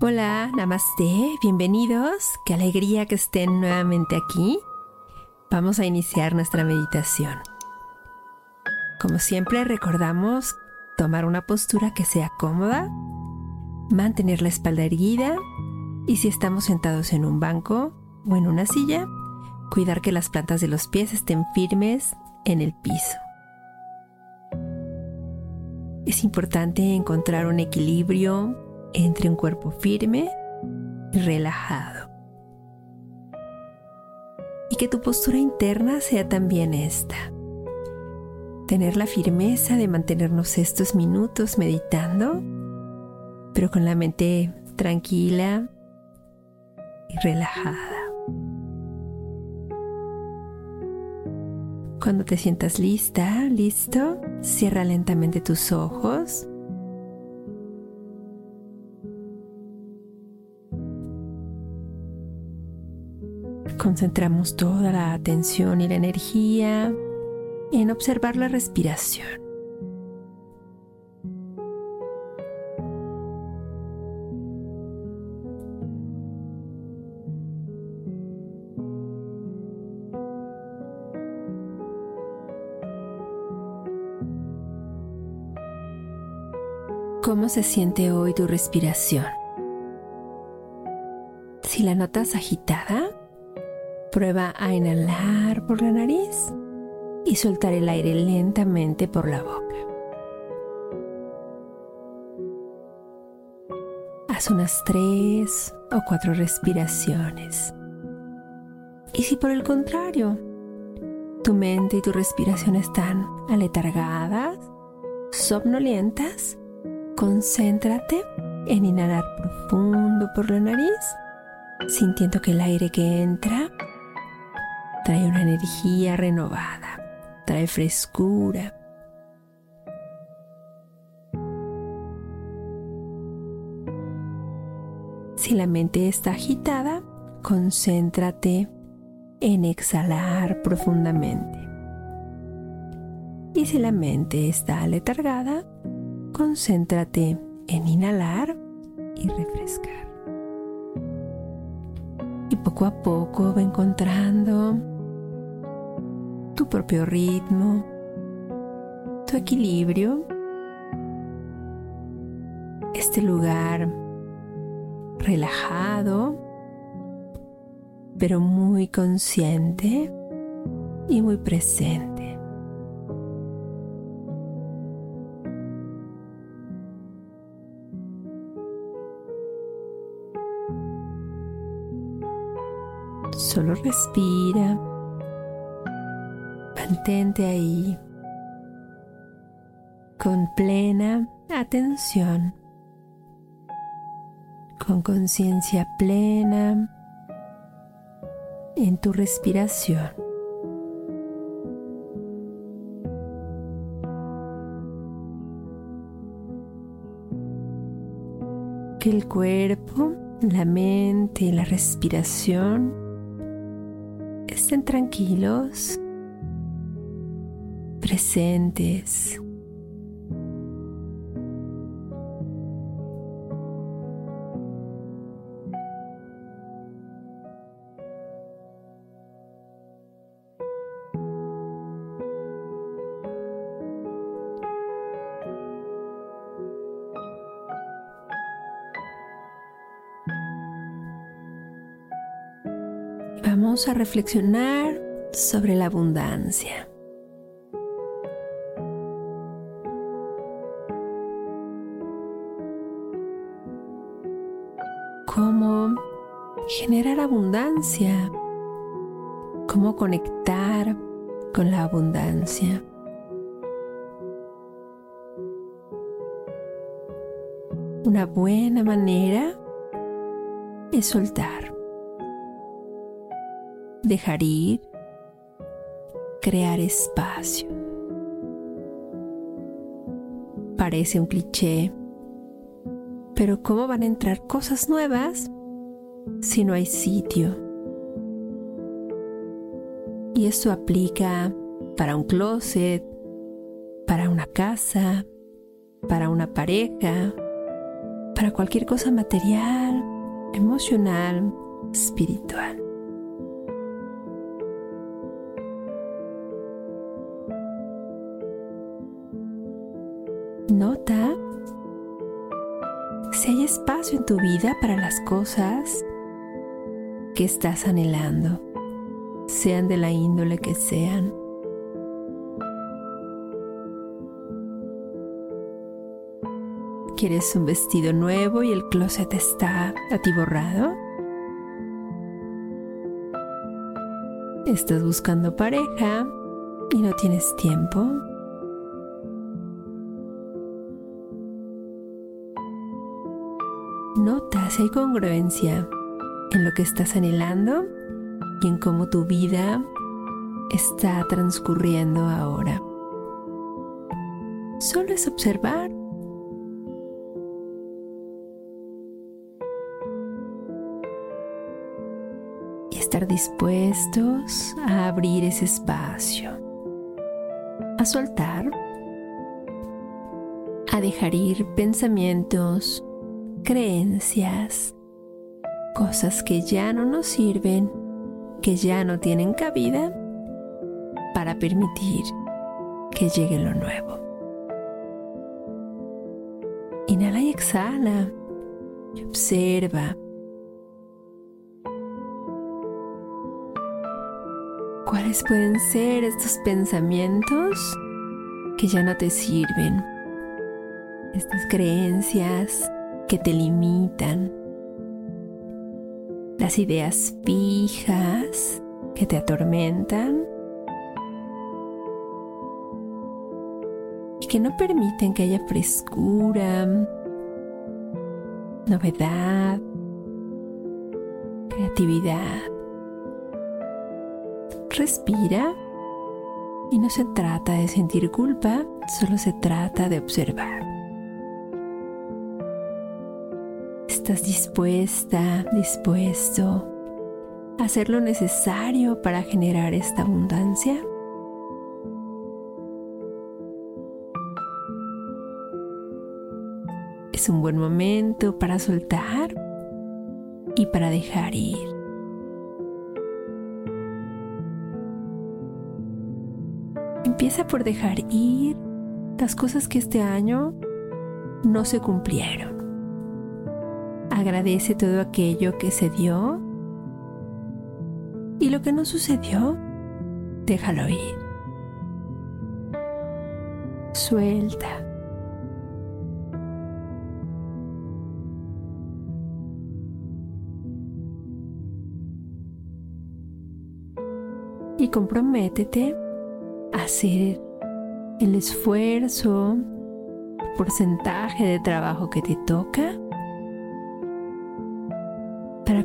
Hola, namaste, bienvenidos. Qué alegría que estén nuevamente aquí. Vamos a iniciar nuestra meditación. Como siempre, recordamos tomar una postura que sea cómoda, mantener la espalda erguida y si estamos sentados en un banco o en una silla, cuidar que las plantas de los pies estén firmes en el piso. Es importante encontrar un equilibrio entre un cuerpo firme y relajado. Y que tu postura interna sea también esta. Tener la firmeza de mantenernos estos minutos meditando, pero con la mente tranquila y relajada. Cuando te sientas lista, listo, cierra lentamente tus ojos. Concentramos toda la atención y la energía en observar la respiración. ¿Cómo se siente hoy tu respiración? Si la notas agitada, prueba a inhalar por la nariz y soltar el aire lentamente por la boca. Haz unas tres o cuatro respiraciones. Y si por el contrario, tu mente y tu respiración están aletargadas, somnolientas, Concéntrate en inhalar profundo por la nariz, sintiendo que el aire que entra trae una energía renovada, trae frescura. Si la mente está agitada, concéntrate en exhalar profundamente. Y si la mente está aletargada, concéntrate en inhalar y refrescar. Poco a poco va encontrando tu propio ritmo, tu equilibrio, este lugar relajado, pero muy consciente y muy presente. Solo respira. Mantente ahí con plena atención, con conciencia plena en tu respiración. Que el cuerpo, la mente la respiración estén tranquilos, presentes. Vamos a reflexionar sobre la abundancia. Cómo generar abundancia, cómo conectar con la abundancia. Una buena manera es soltar dejar ir, crear espacio. Parece un cliché, pero ¿cómo van a entrar cosas nuevas si no hay sitio? Y esto aplica para un closet, para una casa, para una pareja, para cualquier cosa material, emocional, espiritual. Tu vida para las cosas que estás anhelando, sean de la índole que sean. ¿Quieres un vestido nuevo y el closet está atiborrado? ¿Estás buscando pareja y no tienes tiempo? Si hay congruencia en lo que estás anhelando y en cómo tu vida está transcurriendo ahora. Solo es observar. Y estar dispuestos a abrir ese espacio, a soltar, a dejar ir pensamientos, creencias, cosas que ya no nos sirven, que ya no tienen cabida, para permitir que llegue lo nuevo. Inhala y exhala y observa. ¿Cuáles pueden ser estos pensamientos que ya no te sirven? Estas creencias que te limitan, las ideas fijas que te atormentan y que no permiten que haya frescura, novedad, creatividad. Respira y no se trata de sentir culpa, solo se trata de observar. Estás dispuesta, dispuesto a hacer lo necesario para generar esta abundancia? Es un buen momento para soltar y para dejar ir. Empieza por dejar ir las cosas que este año no se cumplieron agradece todo aquello que se dio y lo que no sucedió, déjalo ir. Suelta. Y comprométete a hacer el esfuerzo, el porcentaje de trabajo que te toca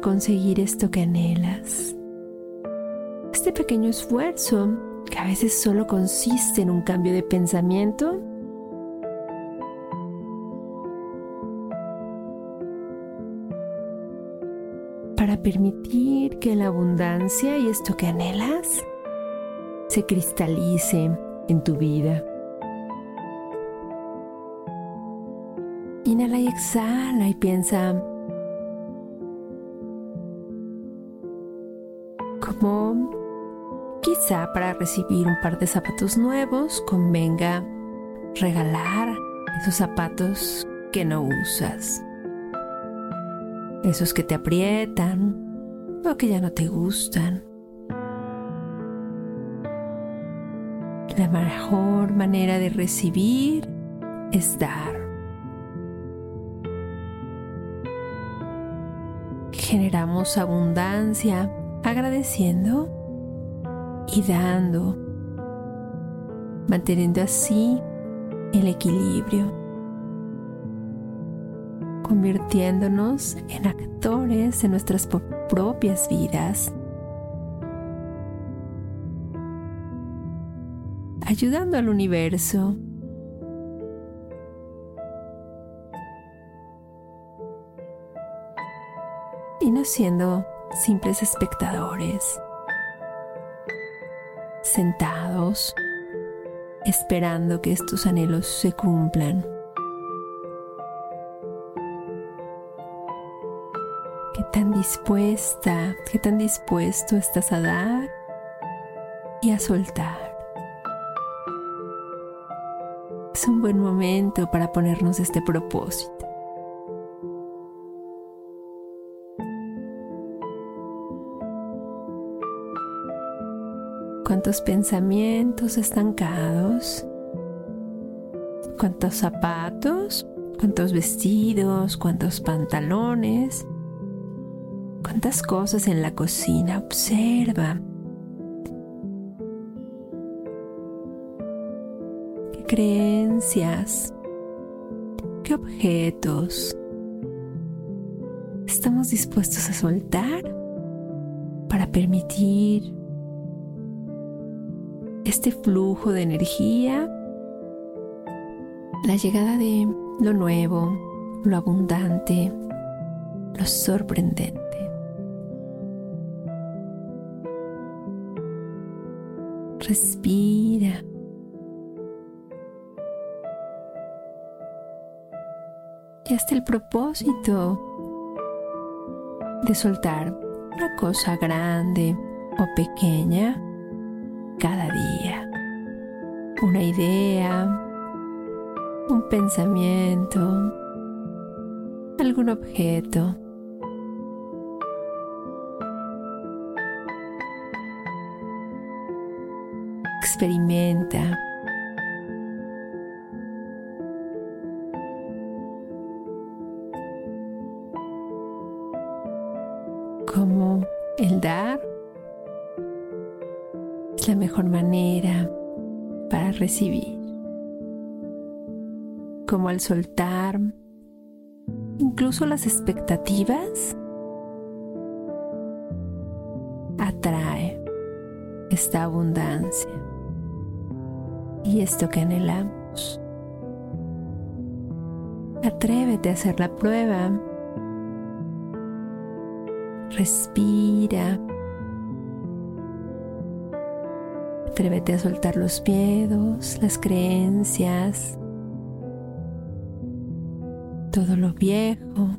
conseguir esto que anhelas. Este pequeño esfuerzo, que a veces solo consiste en un cambio de pensamiento, para permitir que la abundancia y esto que anhelas se cristalice en tu vida. Inhala y exhala y piensa, quizá para recibir un par de zapatos nuevos convenga regalar esos zapatos que no usas, esos que te aprietan o que ya no te gustan. La mejor manera de recibir es dar. Generamos abundancia agradeciendo y dando, manteniendo así el equilibrio, convirtiéndonos en actores de nuestras propias vidas, ayudando al universo. Y no siendo simples espectadores, sentados, esperando que estos anhelos se cumplan. qué tan dispuesta, qué tan dispuesto estás a dar y a soltar. Es un buen momento para ponernos este propósito. Cuántos pensamientos estancados, cuántos zapatos, cuántos vestidos, cuántos pantalones, cuántas cosas en la cocina. Observa. ¿Qué creencias? ¿Qué objetos estamos dispuestos a soltar para permitir este flujo de energía, la llegada de lo nuevo, lo abundante, lo sorprendente. Respira. Y hasta el propósito de soltar una cosa grande o pequeña cada día. Una idea, un pensamiento, algún objeto. Experimenta. Recibir. Como al soltar incluso las expectativas, atrae esta abundancia y esto que anhelamos. Atrévete a hacer la prueba. Respira Atrévete a soltar los miedos, las creencias, todo lo viejo,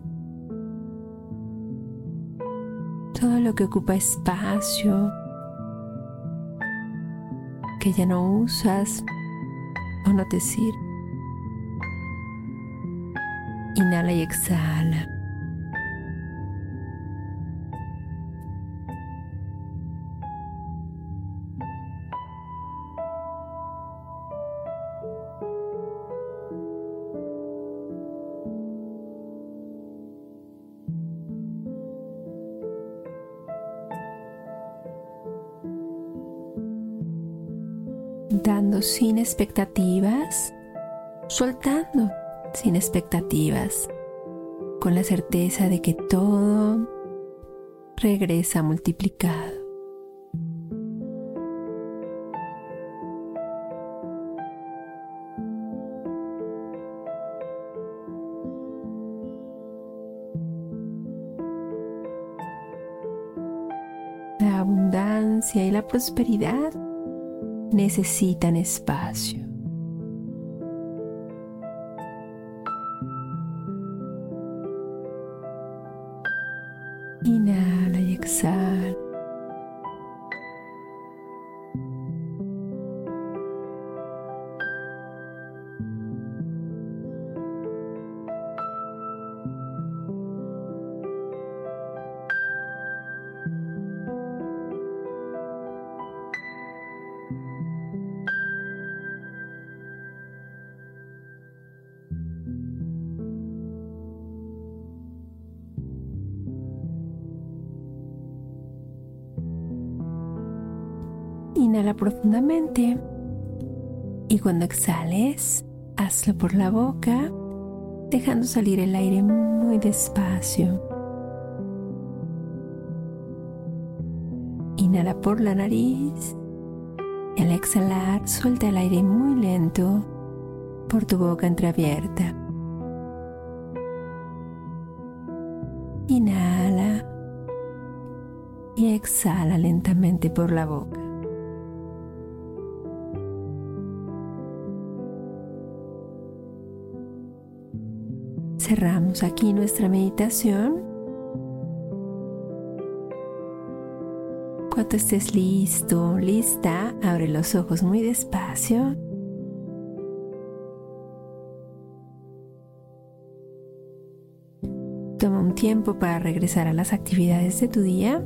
todo lo que ocupa espacio, que ya no usas o no te sirve. Inhala y exhala. Dando sin expectativas, soltando sin expectativas, con la certeza de que todo regresa multiplicado. La abundancia y la prosperidad necesitan espacio. Inhala profundamente y cuando exhales, hazlo por la boca, dejando salir el aire muy despacio. Inhala por la nariz y al exhalar suelta el aire muy lento por tu boca entreabierta. Inhala y exhala lentamente por la boca. Cerramos aquí nuestra meditación Cuando estés listo, lista, abre los ojos muy despacio. Toma un tiempo para regresar a las actividades de tu día.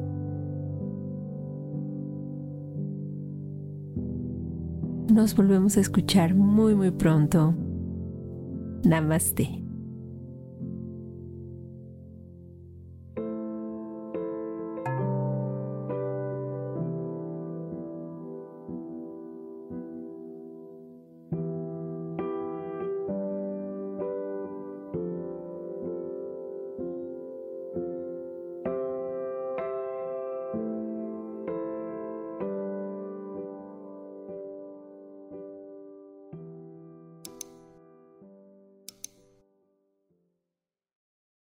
Nos volvemos a escuchar muy muy pronto. Namaste.